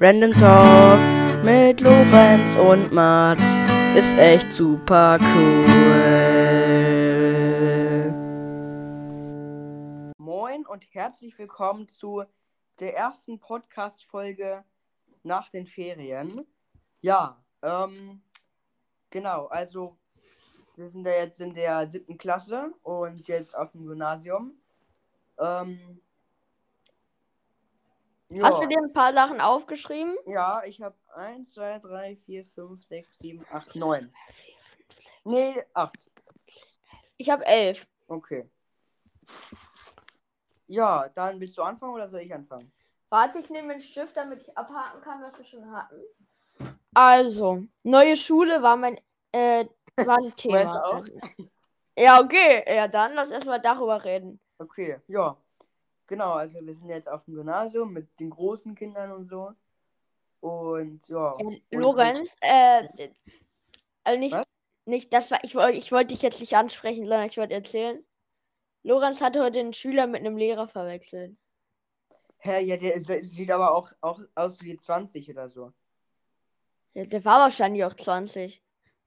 Random Talk mit Lorenz und Mats ist echt super cool. Moin und herzlich willkommen zu der ersten Podcast-Folge nach den Ferien. Ja, ähm, genau, also wir sind ja jetzt in der siebten Klasse und jetzt auf dem Gymnasium. Ähm, ja. Hast du dir ein paar Sachen aufgeschrieben? Ja, ich habe 1, 2, 3, 4, 5, 6, 7, 8, 9. Nee, 8. Ich habe elf. Okay. Ja, dann willst du anfangen oder soll ich anfangen? Warte, ich nehme einen Stift, damit ich abhaken kann, was wir schon hatten. Also, neue Schule war mein äh, war ein Thema. Ja, okay. Ja, dann lass erstmal darüber reden. Okay, ja. Genau, also wir sind jetzt auf dem Gymnasium mit den großen Kindern und so. Und ja. Äh, und- Lorenz, äh, also nicht, Was? nicht das war, ich wollte ich wollte dich jetzt nicht ansprechen, sondern ich wollte erzählen. Lorenz hatte heute einen Schüler mit einem Lehrer verwechselt. Hä, ja, der sieht aber auch, auch aus wie 20 oder so. Der, der war wahrscheinlich auch 20.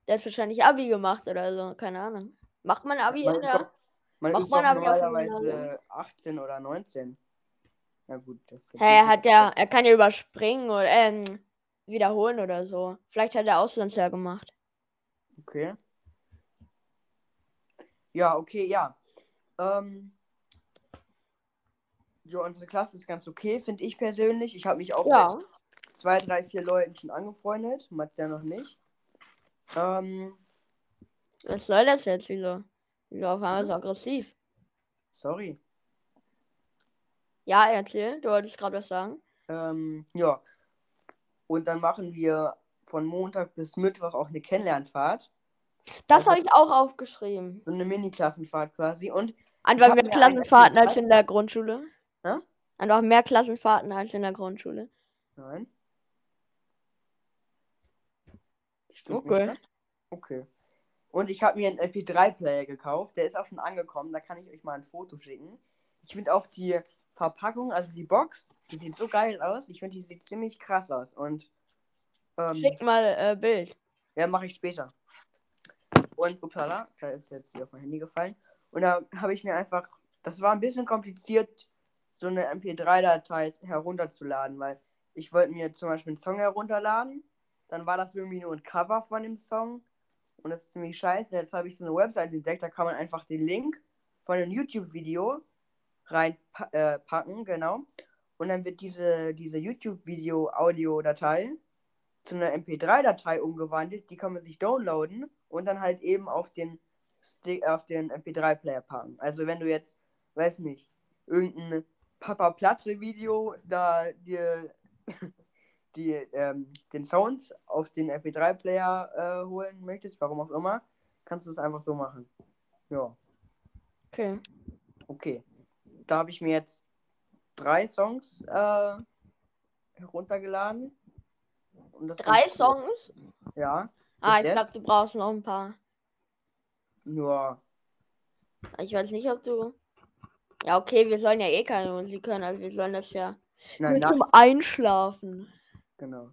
Der hat wahrscheinlich Abi gemacht oder so, keine Ahnung. Macht man Abi Man in der. Man Macht ist man aber normalerweise 18 oder 19. Na gut. Das Hä, er hat ja, er kann ja überspringen oder ähm, wiederholen oder so. Vielleicht hat er Auslandsjahr gemacht. Okay. Ja, okay, ja. Ähm, ja, unsere Klasse ist ganz okay, finde ich persönlich. Ich habe mich auch Ja. mit zwei, drei, vier Leuten schon angefreundet. Mats ja noch nicht. Ähm, Was soll das jetzt? Wieso? Wieso auf einmal so aggressiv? sorry. Ja, erzähl, du wolltest gerade was sagen. Ähm, ja. Und dann machen wir von Montag bis Mittwoch auch eine Kennenlernfahrt. Das Also- habe ich auch aufgeschrieben. So eine Mini-Klassenfahrt quasi. Und Einfach mehr Klassenfahrten als in der Grundschule. Hä? Einfach mehr Klassenfahrten als in der Grundschule. Nein. Stimmt Okay. Nicht? Okay. Und ich habe mir einen MP3-Player gekauft. Der ist auch schon angekommen. Da kann ich euch mal ein Foto schicken. Ich finde auch die Verpackung, also die Box, die sieht so geil aus. Ich finde, die sieht ziemlich krass aus. Und ähm, Schick mal äh, Bild. ja, mache ich später. Und upsala, da ist jetzt hier auf mein Handy gefallen. Und da habe ich mir einfach, das war ein bisschen kompliziert, so eine MP3-Datei herunterzuladen, weil ich wollte mir zum Beispiel einen Song herunterladen, dann war das irgendwie nur ein Cover von dem Song und das ist ziemlich scheiße. Jetzt habe ich so eine Website entdeckt, da kann man einfach den Link von einem YouTube-Video reinpacken, äh, genau. Und dann wird diese, diese YouTube-Video-Audio-Datei zu einer MP3-Datei umgewandelt, die kann man sich downloaden und dann halt eben auf den Stick, auf den MP3-Player packen. Also wenn du jetzt, weiß nicht, irgendein Papa Platte Video da dir die, ähm, den Sound auf den MP3-Player äh, holen möchtest, warum auch immer, kannst du es einfach so machen. Ja, Okay. okay. Da habe ich mir jetzt drei Songs äh, heruntergeladen. Drei cool. Songs? Ja, Ah, ich glaube, du brauchst noch ein paar. nur Ich weiß nicht, ob du. Ja, okay, wir sollen ja eh keine Musik hören, also wir sollen das ja Nein, nur zum Einschlafen. Genau.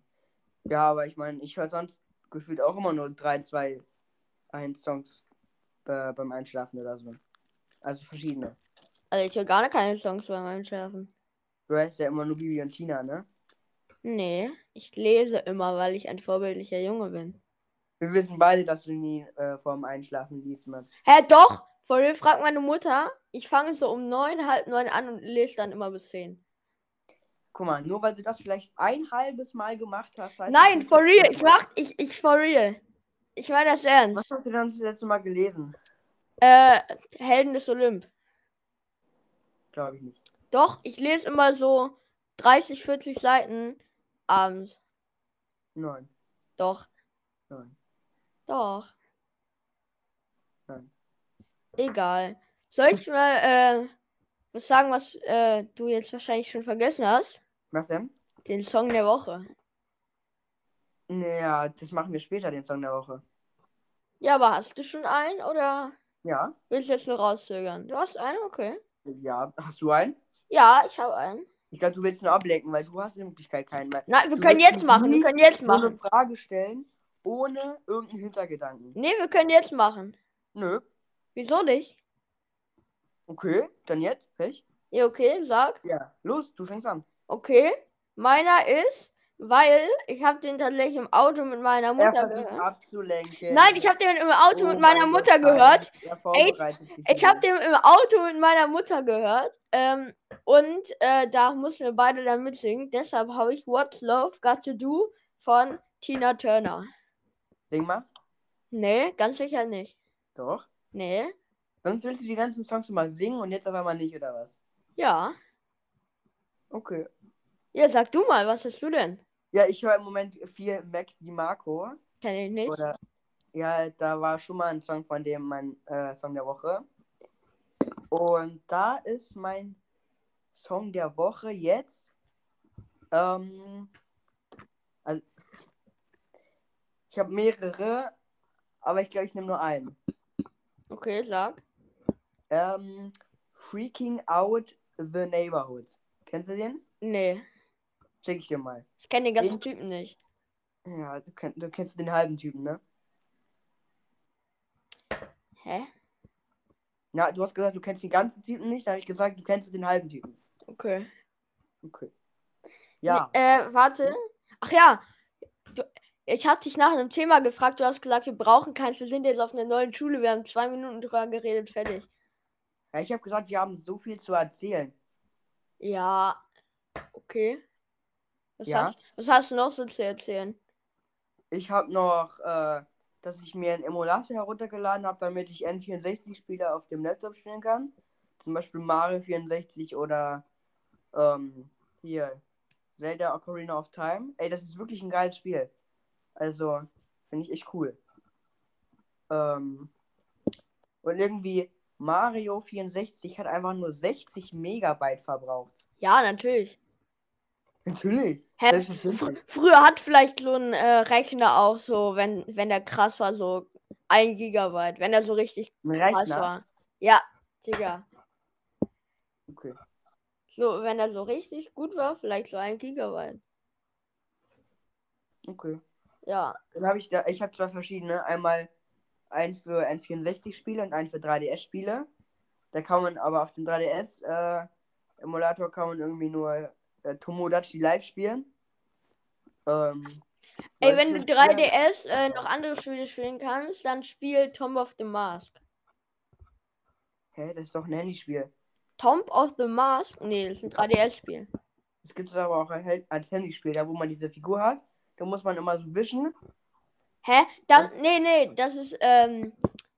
Ja, aber ich meine, ich höre sonst gefühlt auch immer nur 3, 2, 1 Songs äh, beim Einschlafen oder so. Also verschiedene. Also ich höre gar keine Songs beim Einschlafen. Du hörst ja immer nur Bibi und Tina, ne? Nee, ich lese immer, weil ich ein vorbildlicher Junge bin. Wir wissen beide, dass du nie äh, vorm Einschlafen liest, Mann. Hä, doch! Vor dir fragt meine Mutter. Ich fange so um neun, halb neun an und lese dann immer bis zehn. Guck mal, nur weil du das vielleicht ein halbes Mal gemacht hast. Nein, for real. Ich mach, ich, ich for real. Ich meine das Was ernst. hast du denn das letzte Mal gelesen? Äh, Helden des Olymp. Glaube ich nicht. Doch, ich lese immer so 30, 40 Seiten abends. Nein. Doch, Nein. doch. Nein. Egal. Soll ich mal äh, was sagen, was äh, du jetzt wahrscheinlich schon vergessen hast? Was denn? Den Song der Woche. Naja, das machen wir später, den Song der Woche. Ja, aber hast du schon einen oder Ja? willst du jetzt nur rauszögern? Du hast einen, okay. Ja. Hast du einen? Ja, ich habe einen. Ich glaube, du willst nur ablenken, weil du hast in Wirklichkeit keinen mehr. Nein, wir können jetzt machen. Wir können jetzt So eine machen. Frage stellen, ohne irgendeinen Hintergedanken. Nee, wir können jetzt machen. Nö. Wieso nicht? Okay, dann jetzt? Pech? Ja, okay, sag. Ja. Los, du fängst an. Okay. Meiner ist, weil ich habe den tatsächlich im Auto mit meiner Er Mutter versucht gehört. abzulenken. Nein, ich habe den im Auto Oh mit meiner mein Mutter Gott, gehört. Er Ey, Ich habe den im Auto mit meiner Mutter gehört. Ähm, und äh, da mussten wir beide dann mitsingen. Deshalb habe ich What's Love Got to Do von Tina Turner. Sing mal. Nee, ganz sicher nicht. Doch. Nee. Sonst willst du die ganzen Songs mal singen und jetzt auf einmal nicht, oder was? Ja. Okay. Ja, sag du mal, was hast du denn? Ja, ich höre im Moment viel Mac DiMarco. Kenn ich nicht. Oder ja, da war schon mal ein Song von dem mein äh, Song der Woche. Und da ist mein Song der Woche jetzt. Ähm, also, ich habe mehrere, aber ich glaube, ich nehme nur einen. Okay, sag. Ähm, Freaking Out the Neighborhood. Kennst du den? Nee. Check ich dir mal. Ich kenne den ganzen Den- Typen nicht. Ja, du, kenn, du kennst den halben Typen, ne? Hä? Ja, du hast gesagt, du kennst den ganzen Typen nicht, da habe ich gesagt, du kennst den halben Typen. Okay. Okay. Ja. Äh, warte. Ach ja. Du, ich habe dich nach einem Thema gefragt. Du hast gesagt, wir brauchen keins. Wir sind jetzt auf einer neuen Schule. Wir haben zwei Minuten drüber geredet. Fertig. Ja, ich habe gesagt, wir haben so viel zu erzählen. Ja. Okay. Was, Ja. hast, was hast du noch so zu erzählen? Ich habe noch, äh, dass ich mir einen Emulator heruntergeladen habe, damit ich N64-Spiele auf dem Laptop spielen kann. Zum Beispiel Mario 64 oder ähm, hier Zelda Ocarina of Time. Ey, das ist wirklich ein geiles Spiel. Also, finde ich echt cool. Ähm, und irgendwie Mario 64 hat einfach nur 60 Megabyte verbraucht. Ja, natürlich. Natürlich. Hä, fr früher hat vielleicht so ein äh, Rechner auch so, wenn, wenn der krass war, so ein Gigabyte. Wenn er so richtig Ein krass war. Ja, Digga. Okay. So, wenn er so richtig gut war, vielleicht so ein Gigabyte. Okay. Ja. Dann habe ich da, ich habe zwei verschiedene. Einmal einen für N64-Spiele und einen für 3DS-Spiele. Da kann man aber auf dem 3DS-Emulator kann man irgendwie nur äh, Tomodachi Live spielen. Ähm, Ey, wenn du das Spiel? 3DS äh, noch andere Spiele spielen kannst, dann spiel Tomb of the Mask. Hä, das ist doch ein Handyspiel. Tomb of the Mask? Nee, das ist ein 3DS-Spiel. Das gibt es aber auch als Handyspiel, da wo man diese Figur hat. Da muss man immer so wischen. Hä? Das, nee, nee, das ist, ähm,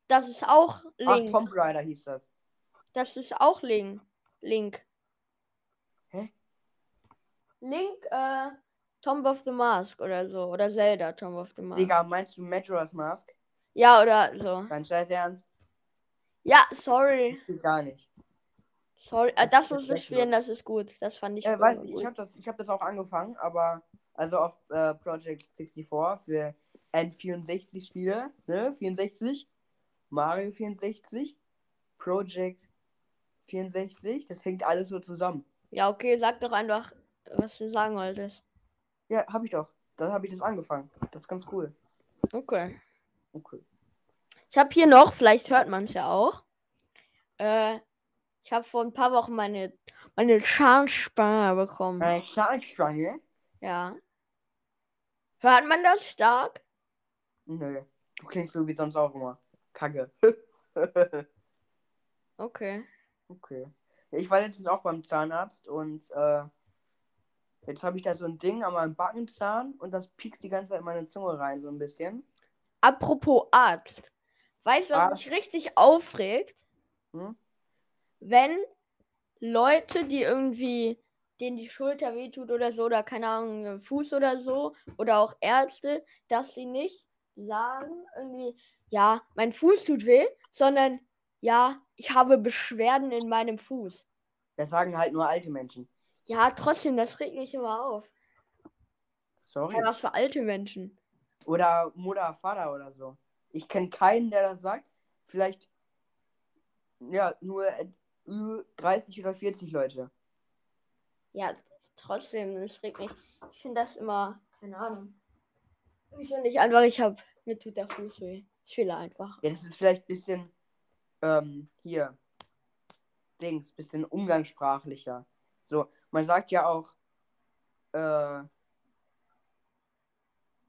das ist auch Ach, Link. Tomb Raider hieß das. Das ist auch Link. Link. Link, äh, Tomb of the Mask oder so. Oder Zelda, Tomb of the Mask. Digga, meinst du Majora's Mask? Ja, oder so. Dein Scheiß Ernst? Ja, sorry. Gar nicht. Sorry. Äh, Das das musst du spielen, das ist gut. Das fand ich Äh, früher weiß gut. ich habe das, ich hab das auch angefangen, aber also auf äh, Project 64 für N64 Spiele, ne? 64, Mario 64, Project 64, das hängt alles so zusammen. Ja, okay, sag doch einfach, was du sagen wolltest. Ja, hab ich doch. Da habe ich das angefangen. Das ist ganz cool. Okay. Okay. Ich habe hier noch, vielleicht hört man es ja auch. Äh, ich habe vor ein paar Wochen meine, meine Zahnspange bekommen. Eine Zahnstange? Ja. Hört man das stark? Nö. Du klingst so wie sonst auch immer. Kacke. Okay. okay. Ich war letztens auch beim Zahnarzt und äh, jetzt habe ich da so ein Ding an meinem Backenzahn und das piekst die ganze Zeit in meine Zunge rein, so ein bisschen. Apropos Arzt. Weißt du, was Arzt. mich richtig aufregt? Hm? Wenn Leute, die irgendwie denen die Schulter wehtut oder so, oder keine Ahnung, Fuß oder so, oder auch Ärzte, dass sie nicht sagen, irgendwie, ja, mein Fuß tut weh, sondern ja, ich habe Beschwerden in meinem Fuß. Das sagen halt nur alte Menschen. Ja, trotzdem, das regt mich immer auf. Sorry. Ja, was für alte Menschen. Oder Mutter, Vater oder so. Ich kenne keinen, der das sagt. Vielleicht, ja, nur äh, über 30 oder 40 Leute. Ja, trotzdem, es regt mich. Ich finde das immer, keine Ahnung. Wieso nicht einfach, ich hab, mir tut der Fuß weh. Ich will einfach. Ja, das ist vielleicht ein bisschen, ähm, hier, Dings, bisschen umgangssprachlicher. So, man sagt ja auch, äh,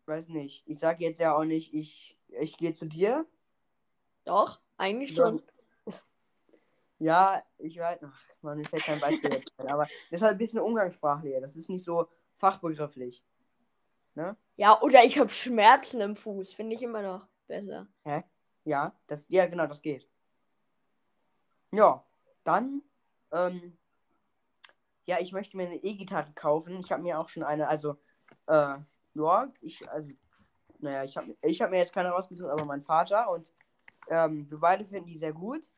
weiß nicht, ich sage jetzt ja auch nicht, ich, ich gehe zu dir. Doch, eigentlich schon. Ja, ich weiß, ach, man, mir fällt kein Beispiel jetzt ein, aber das ist halt ein bisschen umgangssprachlicher. Das ist nicht so fachbegrifflich. Ne? Ja, oder ich habe Schmerzen im Fuß. Finde ich immer noch besser. Hä? Ja, das, ja, genau, das geht. Ja, dann, ähm, ja, ich möchte mir eine E-Gitarre kaufen. Ich habe mir auch schon eine, also, äh, ja, ich, also, naja, ich habe ich hab mir jetzt keine rausgesucht, aber mein Vater und ähm, wir beide finden die sehr gut.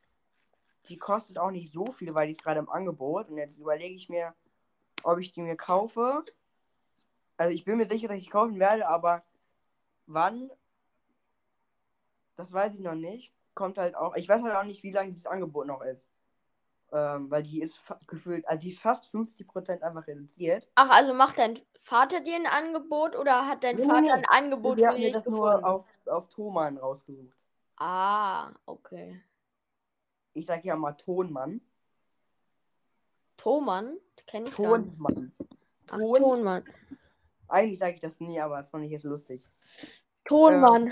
Die kostet auch nicht so viel, weil die ist gerade im Angebot. Und jetzt überlege ich mir, ob ich die mir kaufe. Also ich bin mir sicher, dass ich die kaufen werde, aber wann, das weiß ich noch nicht. Kommt halt auch, ich weiß halt auch nicht, wie lange dieses Angebot noch ist. Ähm, weil die ist gefühlt, also die ist fast 50% einfach reduziert. Ach, also macht dein Vater dir ein Angebot oder hat dein Nee, Vater nee. ein Angebot für dich das gefunden? nur auf, auf Thomann rausgesucht. Ah, okay. Ich sag ja mal Tonmann. Thomann? Kenne ich. Tonmann. Ach, Ton- Tonmann. Eigentlich sage ich das nie, aber das fand ich jetzt lustig. Tonmann.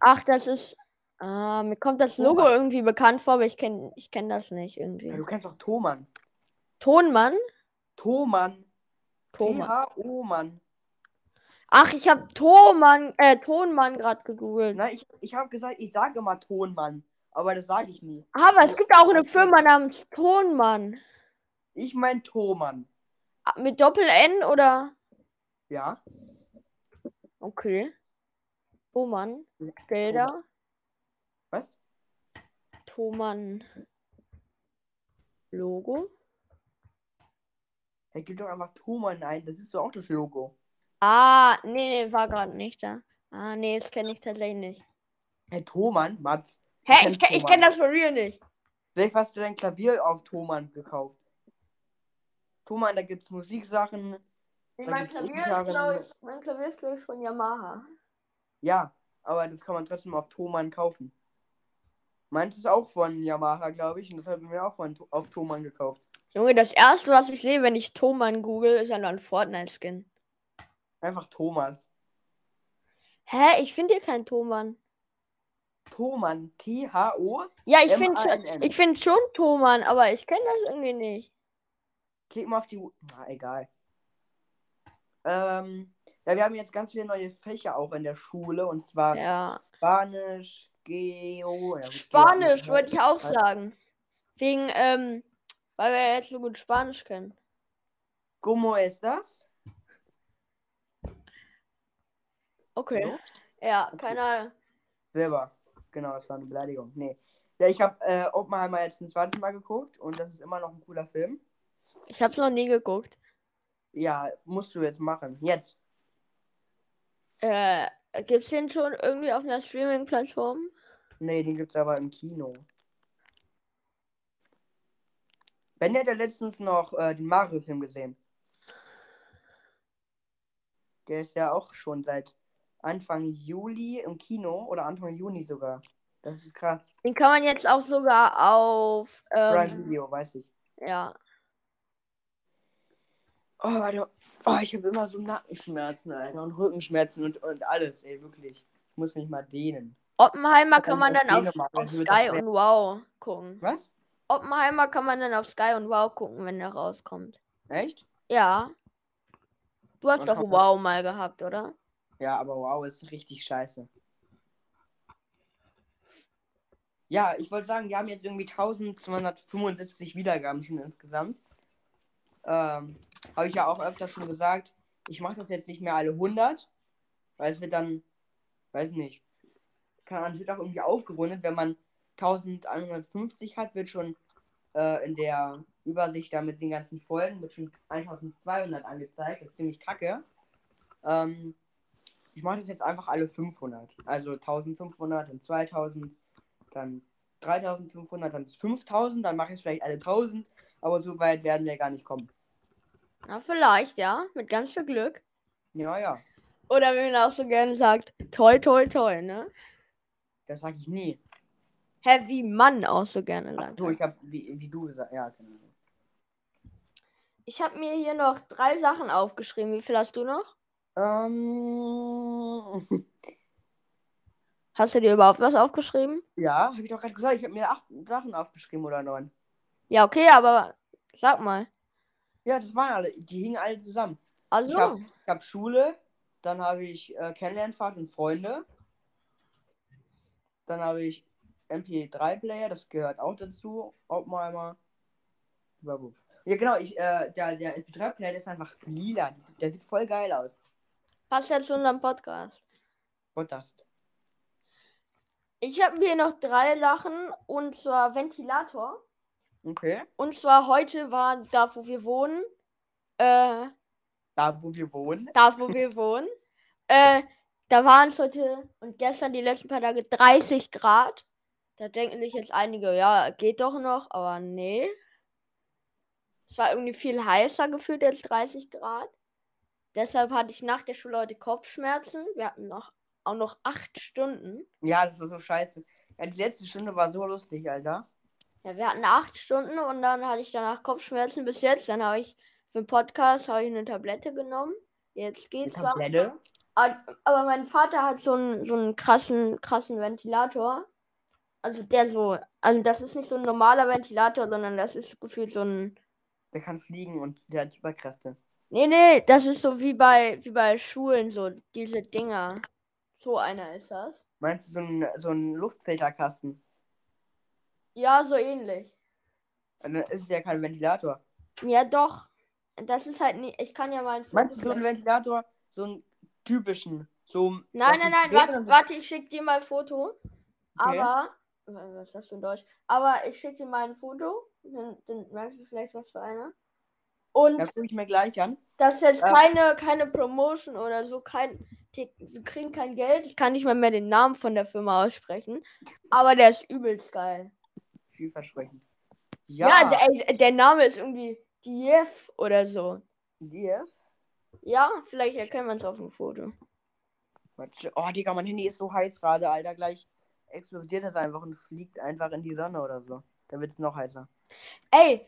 Ach, das ist. Ah, mir kommt das Logo Thomann. irgendwie bekannt vor, aber ich kenne ich kenn das nicht irgendwie. Ja, du kennst doch Thomann. Tonmann? Thomann. Thomann. T-H-O-Mann. Ach, ich habe Thomann, äh, Tonmann gerade gegoogelt. Nein, ich, ich habe gesagt, ich sage immer Tonmann. Aber das sage ich nie. Aber es gibt auch eine Firma namens Tonmann. Ich mein Thomann. Ah, Mit Doppel-N oder? Ja? Okay. Thomann. Bilder. Was? Thomann. Logo. Er gibt doch einfach Thomann ein. Das ist doch auch das Logo. Ah, nee, nee, war gerade nicht da. Ah, nee, das kenne ich tatsächlich nicht. Hey, Thomann? Mats. Hä, ich, ke- ich Thomann. kenne das von real nicht. Vielleicht hast du dein Klavier auf Thomann gekauft. Thomann, da gibt's Musiksachen. Nee, mein gibt's Klavier, ist, glaub ich, mein Klavier ist, glaube ich, von Yamaha. Ja, aber das kann man trotzdem auf Thomann kaufen. Meins ist auch von Yamaha, glaube ich. Und das haben wir auch von, auf Thomann gekauft. Junge, das erste, was ich sehe, wenn ich Thomann google, ist ja noch ein Fortnite-Skin. Einfach Thomas. Hä, ich finde hier keinen Thomann. Thomann. T-H-O. Ja, ich finde schon, ich find schon Thomann, aber ich kenne das irgendwie nicht. Klick mal auf die. U- Na, egal. Ähm, ja, wir haben jetzt ganz viele neue Fächer auch in der Schule. Und zwar Ja. Spanisch, Geo. Spanisch wollte ich auch sagen. Wegen, ähm, weil wir jetzt so gut Spanisch können. ¿Cómo estás? Okay. Hallo? Ja, Okay. keine Ahnung. Selber. Genau, das war eine Beleidigung. Nee. Ja, ich habe äh, Oppenheimer jetzt ein zweites Mal geguckt und das ist immer noch ein cooler Film. Ich hab's noch nie geguckt. Ja, musst du jetzt machen. Jetzt. Äh, gibt's den schon irgendwie auf einer Streaming-Plattform? Nee, den gibt's aber im Kino. Ben hat ja letztens noch äh, den Mario-Film gesehen. Der ist ja auch schon seit Anfang Juli im Kino oder Anfang Juni sogar. Das ist krass. Den kann man jetzt auch sogar auf, Prime ähm, Video, weiß ich. ja. Oh, warte. Oh, ich habe immer so Nackenschmerzen, Alter. Und Rückenschmerzen und, und alles, ey, wirklich. Ich muss mich mal dehnen. Oppenheimer Also kann man auf dann auf, auf also Sky und Wow gucken. Was? Oppenheimer kann man dann auf Sky und Wow gucken, wenn der rauskommt. Echt? Ja. Du hast Und doch man- Wow mal gehabt, oder? Ja, aber wow, ist richtig scheiße. Ja, ich wollte sagen, wir haben jetzt irgendwie 1275 Wiedergaben schon insgesamt. Ähm, Habe ich ja auch öfter schon gesagt. Ich mache das jetzt nicht mehr alle 100, weil es wird dann, weiß nicht, kann man wird auch irgendwie aufgerundet, wenn man 1150 hat, wird schon äh, in der Übersicht da mit den ganzen Folgen wird schon 1200 angezeigt. Das ist ziemlich kacke. Ähm, ich mache das jetzt einfach alle 500. Also 1500, dann 2000, dann 3500, dann bis 5000, dann mache ich es vielleicht alle 1000, aber so weit werden wir gar nicht kommen. Na, vielleicht, ja. Mit ganz viel Glück. Ja, ja. Oder wie man auch so gerne sagt, toi, toi, toi, ne? Das sag ich nie. Hä, wie man auch so gerne sagt. So, ich hab, wie, wie du gesagt ja, genau. Ich habe mir hier noch drei Sachen aufgeschrieben. Wie viel hast du noch? Ähm, Hast du dir überhaupt was aufgeschrieben? ja, habe ich doch gerade gesagt. Ich habe mir acht Sachen aufgeschrieben oder neun. Ja, okay, aber sag mal. Ja, das waren alle. Die hingen alle zusammen. Also, Ich habe hab Schule, dann habe ich äh, Kennenlernfahrt und Freunde. Dann habe ich MP3-Player, das gehört auch dazu. Auch mal. Ja, genau, ich, äh, der, der MP3-Player, der ist einfach lila. Der sieht voll geil aus. passt ja zu unserem Podcast. Das. Ich habe hier noch drei Sachen und zwar Ventilator. Okay. Und zwar heute war da, wo wir wohnen. Äh, Da, wo wir wohnen. da, wo wir wohnen. Äh, da waren es heute und gestern die letzten paar Tage 30 Grad. Da denken sich jetzt einige, ja, geht doch noch, aber nee. Es war irgendwie viel heißer gefühlt als 30 Grad. Deshalb hatte ich nach der Schule heute Kopfschmerzen. Wir hatten noch auch noch acht Stunden. Ja, das war so scheiße. Ja, die letzte Stunde war so lustig, Alter. Ja, wir hatten acht Stunden und dann hatte ich danach Kopfschmerzen bis jetzt. Dann habe ich für den Podcast habe ich eine Tablette genommen. Jetzt geht's zwar. Tablette. Aber aber mein Vater hat so einen, so einen krassen, krassen Ventilator. Also der so, also das ist nicht so ein normaler Ventilator, sondern das ist gefühlt so ein. Der kann fliegen und der hat Überkräfte. Nee, nee, das ist so wie bei, wie bei Schulen, so diese Dinger. So einer ist das. Meinst du so ein, so ein Luftfilterkasten? Ja, so ähnlich. Und Dann ist es ja kein Ventilator. Ja, doch. Das ist halt nicht. Ich kann ja mal ein Foto Meinst du so einen Ventilator? So einen typischen? So, Nein, nein, nein, warte, warte, ich schick dir mal ein Foto. Okay. Aber. Was ist das für ein Deutsch? Aber ich schick dir mal ein Foto. Dann, dann merkst du vielleicht, was für einer. Und Das gucke ich mir gleich an. das ist jetzt äh, keine, keine Promotion oder so. Kein, die- wir kriegen kein Geld. Ich kann nicht mal mehr den Namen von der Firma aussprechen. Aber der ist übelst geil. Vielversprechend. Ja, Ja, der, ey, der Name ist irgendwie Diev oder so. dir. Ja, vielleicht erkennt man es auf dem Foto. Oh, Digga, mein Handy ist so heiß gerade, Alter. Gleich explodiert das einfach und fliegt einfach in die Sonne oder so. Dann wird es noch heißer. Ey,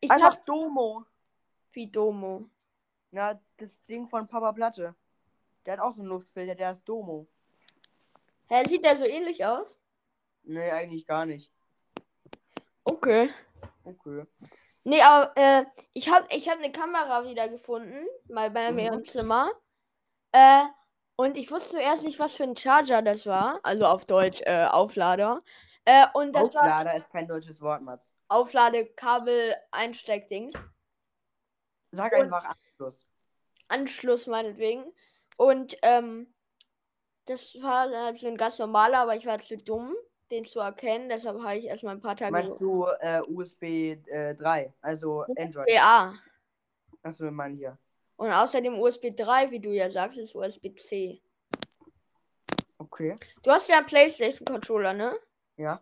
ich einfach hab Domo. wie Domo. Na, das Ding von Papa Platte. Der hat auch so einen Luftfilter, der ist Domo. Hä, sieht der so ähnlich aus? Nee, eigentlich gar nicht. Okay. Okay. Nee, aber äh, ich habe ich hab eine Kamera wieder gefunden, mal bei mir Mhm. im Zimmer. Äh, und ich wusste zuerst nicht, was für ein Charger das war. Also auf Deutsch äh, Auflader. Äh, und das war Auflader ist kein deutsches Wort, Mats. Aufladekabel Einsteckdings. Sag Und- einfach Anschluss. Anschluss meinetwegen. Und ähm, das war halt so ein ganz normaler, aber ich war zu dumm, den zu erkennen. Deshalb habe ich erstmal ein paar Tage Meinst du äh, USB äh, 3, also Android? BA. Achso, wir meinen hier. Und außerdem USB 3, wie du ja sagst, ist USB-C. Okay. Du hast ja einen PlayStation-Controller, ne? Ja.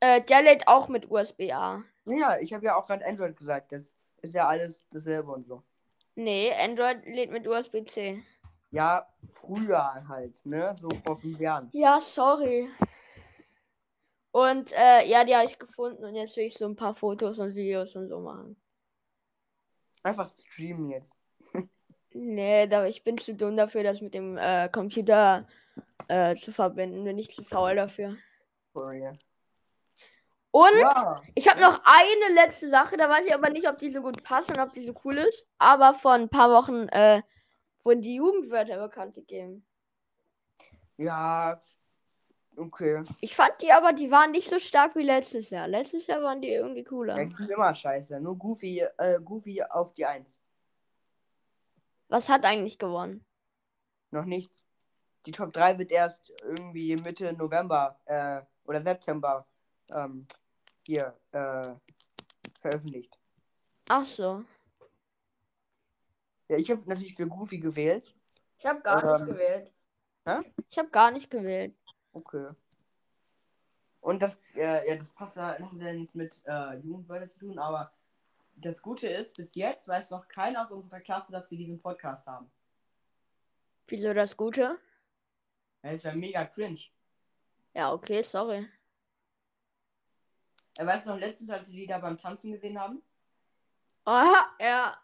Äh, der lädt auch mit USB-A. Ja, ich habe ja auch gerade Android gesagt. Das ist ja alles dasselbe und so. Nee, Android lädt mit USB-C. Ja, früher halt, ne? So vor fünf Jahren. Ja, sorry. Und äh, ja, die habe ich gefunden und jetzt will ich so ein paar Fotos und Videos und so machen. Einfach streamen jetzt. Nee, da, ich bin zu dumm dafür, das mit dem äh, Computer äh, zu verbinden. Bin ich zu faul dafür. For real. Und Ja. ich habe noch eine letzte Sache, da weiß ich aber nicht, ob die so gut passt und ob die so cool ist. Aber vor ein paar Wochen äh, wurden die Jugendwörter bekannt gegeben. Ja. Okay. Ich fand die aber, die waren nicht so stark wie letztes Jahr. Letztes Jahr waren die irgendwie cooler. Die sind immer scheiße. Nur Goofy, äh, Goofy auf die Eins. Was hat eigentlich gewonnen? Noch nichts. Die Top 3 wird erst irgendwie Mitte November äh, oder September ähm, hier äh, veröffentlicht. Ach so. Ja, ich habe natürlich für Goofy gewählt. Ich habe gar Ähm, nicht gewählt. hä? Ich habe gar nicht gewählt. Okay. Und das, äh, ja, das passt da hat ja nichts mit äh, Jugendwörter zu tun, aber das Gute ist, bis jetzt weiß noch keiner aus unserer Klasse, dass wir diesen Podcast haben. Wieso das Gute? Ja, das wäre mega cringe. Ja, okay, sorry. Er weiß noch letztens, als wir die da beim Tanzen gesehen haben. Aha, ja.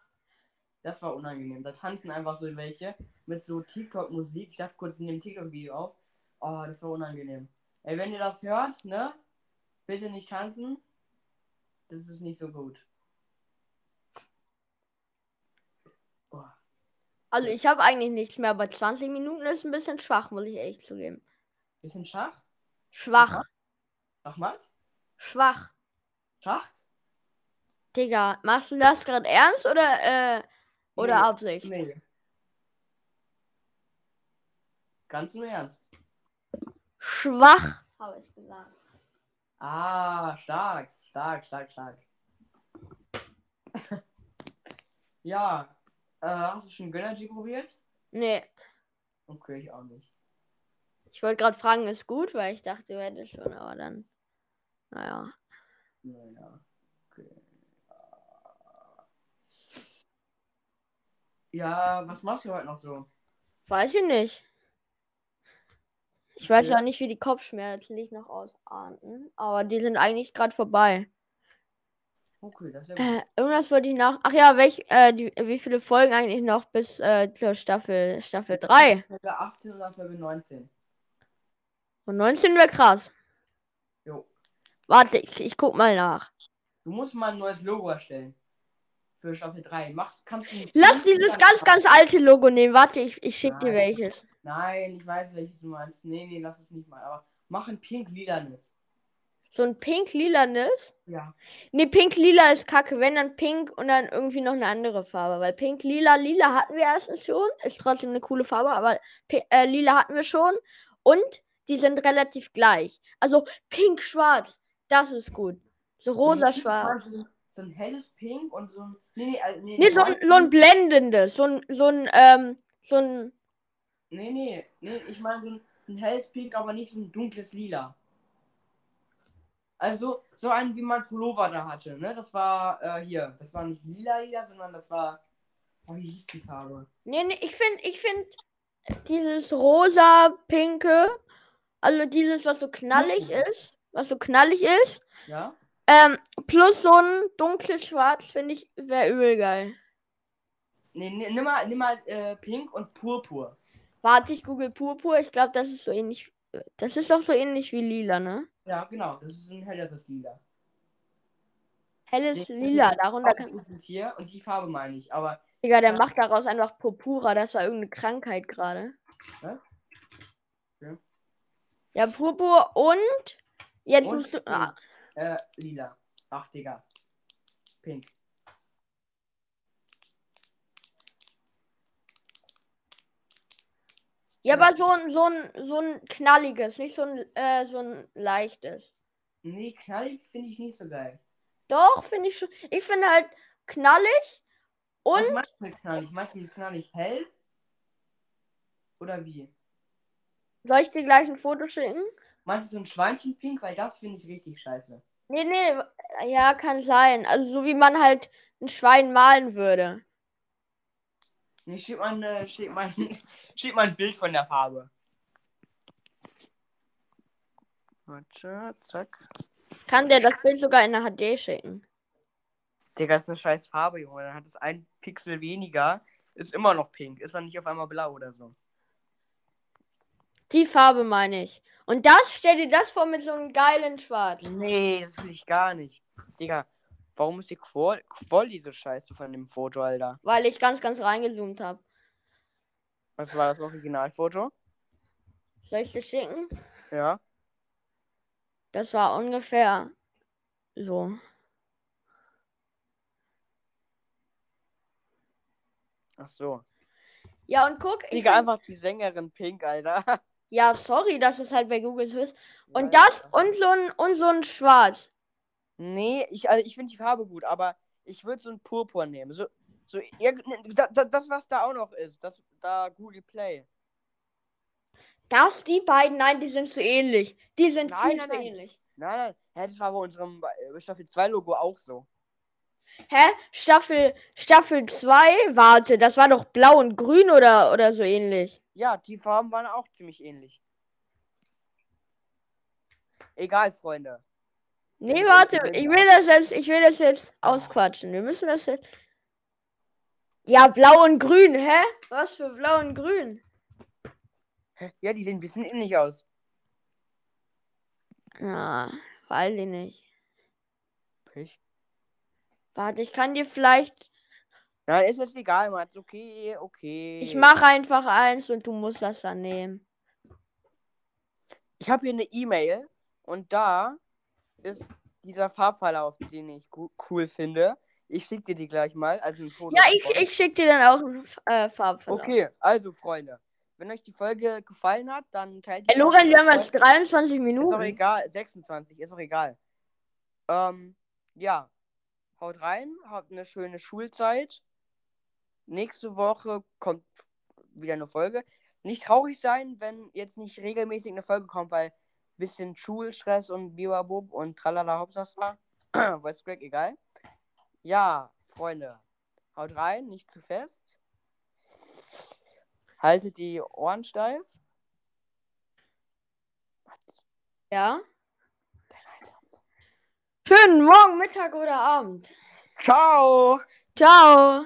Das war unangenehm. Da tanzen einfach so welche mit so TikTok-Musik. Ich dachte kurz in dem TikTok-Video auf. Oh, das war unangenehm. Ey, wenn ihr das hört, ne? Bitte nicht tanzen. Das ist nicht so gut. Oh. Also ich habe eigentlich nichts mehr, aber 20 Minuten ist ein bisschen schwach, muss ich echt zugeben. Bisschen Schach? Schwach. Schachmatt? Schwach. Schacht? Digga, machst du das gerade ernst oder, äh, oder Nee, Absicht? Nee. Ganz im Ernst. Schwach, habe ich gesagt. Ah, stark, stark, stark, stark. ja, äh, hast du schon Gönnergy probiert? Nee, Okay, ich auch nicht. ich wollte gerade fragen, ist gut, weil ich dachte, du hättest schon, aber dann. Naja. Naja, okay. Ja, was machst du heute noch so? Weiß ich nicht. Ich weiß ja nicht, wie die Kopfschmerzen sich noch ausarten, aber die sind eigentlich gerade vorbei. Okay, das ist ja gut. Äh, irgendwas wollte ich nach. Ach ja, welch, äh, die, wie viele Folgen eigentlich noch bis äh, zur Staffel Staffel 3? Folge 18 oder Folge 19? Und 19 wäre krass. Jo. Warte, ich, ich guck mal nach. Du musst mal ein neues Logo erstellen. Für Staffel 3. Machst, kannst du Lass dieses ganz, ganz alte Logo nehmen. Warte, ich, ich schick dir Nein. welches. Nein, ich weiß, welches du meinst. Nee, nee, lass es nicht mal. Aber mach ein pink-lilanes. So ein pink-lilanes? Ja. Nee, pink-lila ist kacke. Wenn dann pink und dann irgendwie noch eine andere Farbe. Weil pink-lila, lila hatten wir erstens schon. Ist trotzdem eine coole Farbe, aber äh, lila hatten wir schon. Und die sind relativ gleich. Also pink-schwarz. Das ist gut. So rosa-schwarz. So, so ein helles Pink und so ein. Nee, nee, also, nee, Nee, so ein, so ein blendendes. So ein, so ein, ähm, so ein. Nee, nee, nee, ich meine so ein, ein helles Pink, aber nicht so ein dunkles Lila. Also, so ein, wie mein Pullover da hatte, ne? Das war, äh, hier. Das war nicht lila, lila, sondern das war. Oh, wie hieß die Farbe? Nee, nee, ich finde, ich finde dieses rosa-pinke, also dieses, was so knallig Mhm. ist, was so knallig ist, Ja? ähm, plus so ein dunkles Schwarz, finde ich, wäre übel geil. Nee, nee, nimm mal, nimm mal äh, Pink und Purpur. Warte, ich google Purpur, ich glaube, das ist so ähnlich, das ist doch so ähnlich wie lila, ne? Ja, genau, das ist ein helleres Lila. Helles Lila, darunter kann. Tier und die Farbe meine ich, aber. Digga, der Ja. macht daraus einfach Purpura, das war irgendeine Krankheit gerade. Hä? Ja. Ja, Purpur und jetzt Und musst du. Ah, Äh, lila. Ach, Digga. Pink. Ja, aber so ein, so ein, so ein knalliges, nicht so ein, äh, so ein leichtes. Nee, knallig finde ich nicht so geil. Doch, finde ich schon. Ich finde halt knallig Was und meinst du mit knallig? Meinst du mit knallig hell? Oder wie? soll ich dir gleich ein Foto schicken? Meinst du so ein Schweinchenpink? Weil das finde ich richtig scheiße. Nee, nee, ja, kann sein. Also so wie man halt ein Schwein malen würde. Nee, schick mal, schick, mal, schick mal ein Bild von der Farbe. Warte, zack. Kann der das Bild sogar in der HD schicken. Digga, ist eine scheiß Farbe, Junge. Dann hat es ein Pixel weniger. Ist immer noch pink. Ist dann nicht auf einmal blau oder so. Die Farbe meine ich. Und das, stell dir das vor mit so einem geilen Schwarz. Nee, das will ich gar nicht. Digga, warum ist die Qual Quali so scheiße von dem Foto, Alter? Weil ich ganz, ganz reingezoomt habe. Was war das Originalfoto? Soll ich dir schicken? Ja. Das war ungefähr so. Ach so. Ja, und guck, ich Digga, einfach die Sängerin Pink, Alter. Ja, sorry, dass es halt bei Google so ist. Und Ja, das ja. und so ein und so ein Schwarz. Nee, ich, also ich finde die Farbe gut, aber ich würde so ein Purpur nehmen. So, so irgend- da, da, das, was da auch noch ist. Das, da Google Play. Das, die beiden, nein, die sind zu ähnlich. Die sind Nein, viel nein, zu nein. ähnlich. Nein, nein. Hä, das war bei unserem äh, Staffel 2 Logo auch so. Hä? Staffel, Staffel 2? Warte, das war doch blau und grün oder, oder so ähnlich. Ja, die Farben waren auch ziemlich ähnlich. Egal, Freunde. Nee, warte, ich will das jetzt, ich will das jetzt ausquatschen. Wir müssen das jetzt. Ja, blau und grün, hä? Was für blau und grün? Ja, die sehen ein bisschen ähnlich aus. Na, weiß ich nicht. Pech. Warte, ich kann dir vielleicht. Nein, ist jetzt egal, Mats. Okay, okay. Ich mache einfach eins und du musst das dann nehmen. Ich habe hier eine E-Mail und da ist dieser Farbverlauf, den ich cool finde. Ich schicke dir die gleich mal. Also ein Foto Ja, ich, ich schicke dir dann auch einen äh, Farbverlauf. Okay, also Freunde, wenn euch die Folge gefallen hat, dann teilt die Logan, auf wir haben jetzt Fall. 23 Ist auch Minuten. egal, 26, ist auch egal. Ähm, ja. Haut rein, habt eine schöne Schulzeit. Nächste Woche kommt wieder eine Folge. Nicht traurig sein, wenn jetzt nicht regelmäßig eine Folge kommt, weil bisschen Schulstress und Bibabub und tralala Hauptsache. Weiß Greg, egal. Ja, Freunde, haut rein, nicht zu fest. Haltet die Ohren steif. Ja. Schönen Morgen, Mittag oder Abend. Ciao! Ciao.